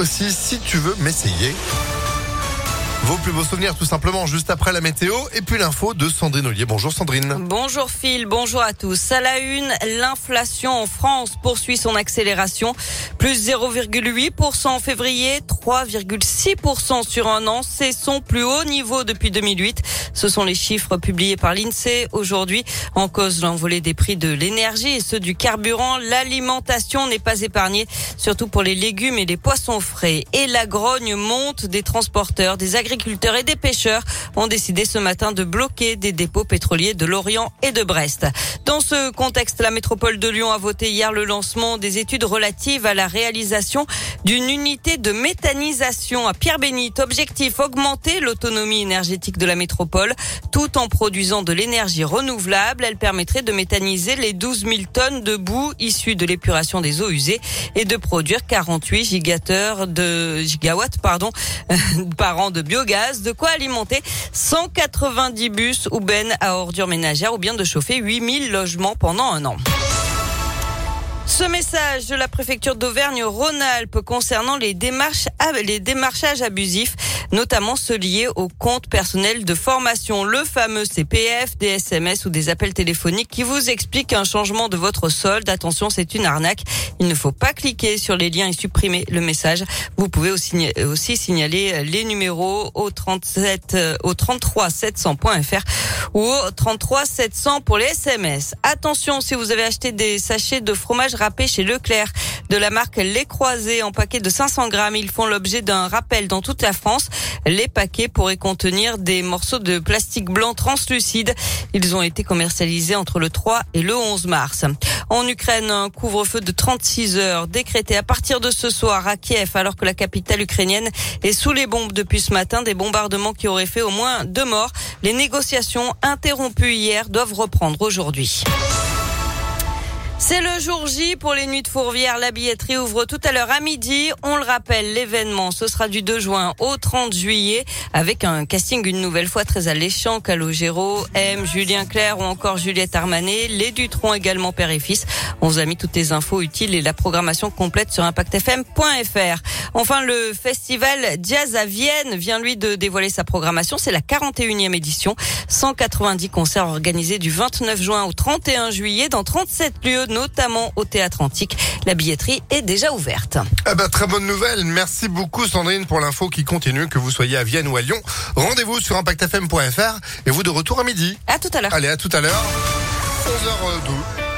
aussi si tu veux m'essayer. Vos plus beaux souvenirs tout simplement juste après la météo et puis l'info de Sandrine Ollier. Bonjour Sandrine. Bonjour Phil, bonjour à tous. À la une, l'inflation en France poursuit son accélération. Plus 0,8% en février, 3,6% sur un an. C'est son plus haut niveau depuis 2008. Ce sont les chiffres publiés par l'INSEE aujourd'hui. En cause l'envolée des prix de l'énergie et ceux du carburant. L'alimentation n'est pas épargnée, surtout pour les légumes et les poissons frais. Et la grogne monte des transporteurs, des agriculteurs agriculteurs et des pêcheurs ont décidé ce matin de bloquer des dépôts pétroliers de Lorient et de Brest. Dans ce contexte, la métropole de Lyon a voté hier le lancement des études relatives à la réalisation d'une unité de méthanisation à Pierre-Bénite. Objectif, augmenter l'autonomie énergétique de la métropole tout en produisant de l'énergie renouvelable. Elle permettrait de méthaniser les 12 000 tonnes de boue issues de l'épuration des eaux usées et de produire 48 gigateurs de gigawatts, pardon, par an de bio de quoi alimenter 190 bus ou bennes à ordures ménagères ou bien de chauffer 8000 logements pendant un an. Ce message de la préfecture d'Auvergne-Rhône-Alpes concernant les démarchages abusifs notamment ceux liés au compte personnel de formation, le fameux CPF, des SMS ou des appels téléphoniques qui vous expliquent un changement de votre solde. Attention, c'est une arnaque. Il ne faut pas cliquer sur les liens et supprimer le message. Vous pouvez aussi, aussi signaler les numéros au 37, euh, au 33 700.fr ou au 33 700 pour les SMS. Attention, si vous avez acheté des sachets de fromage râpé chez Leclerc de la marque Les Croisés en paquet de 500 grammes, ils font l'objet d'un rappel dans toute la France. Les paquets pourraient contenir des morceaux de plastique blanc translucide. Ils ont été commercialisés entre le 3 et le 11 mars. En Ukraine, un couvre-feu de 36 heures décrété à partir de ce soir à Kiev, alors que la capitale ukrainienne est sous les bombes depuis ce matin, des bombardements qui auraient fait au moins deux morts. Les négociations interrompues hier doivent reprendre aujourd'hui. C'est le jour J pour les nuits de Fourvière. La billetterie ouvre tout à l'heure à midi. On le rappelle, l'événement, ce sera du 2 juin au 30 juillet avec un casting une nouvelle fois très alléchant. Calogero, M, Julien Clerc ou encore Juliette Armanet. Les Dutron également père et fils. On vous a mis toutes les infos utiles et la programmation complète sur impactfm.fr. Enfin, le festival Jazz à Vienne vient lui de dévoiler sa programmation. C'est la 41e édition. 190 concerts organisés du 29 juin au 31 juillet dans 37 lieux notamment au Théâtre Antique. La billetterie est déjà ouverte. Eh ben, très bonne nouvelle. Merci beaucoup Sandrine pour l'info qui continue, que vous soyez à Vienne ou à Lyon. Rendez-vous sur impactfm.fr et vous de retour à midi. À tout à l'heure. Allez, à tout à l'heure. 11h12.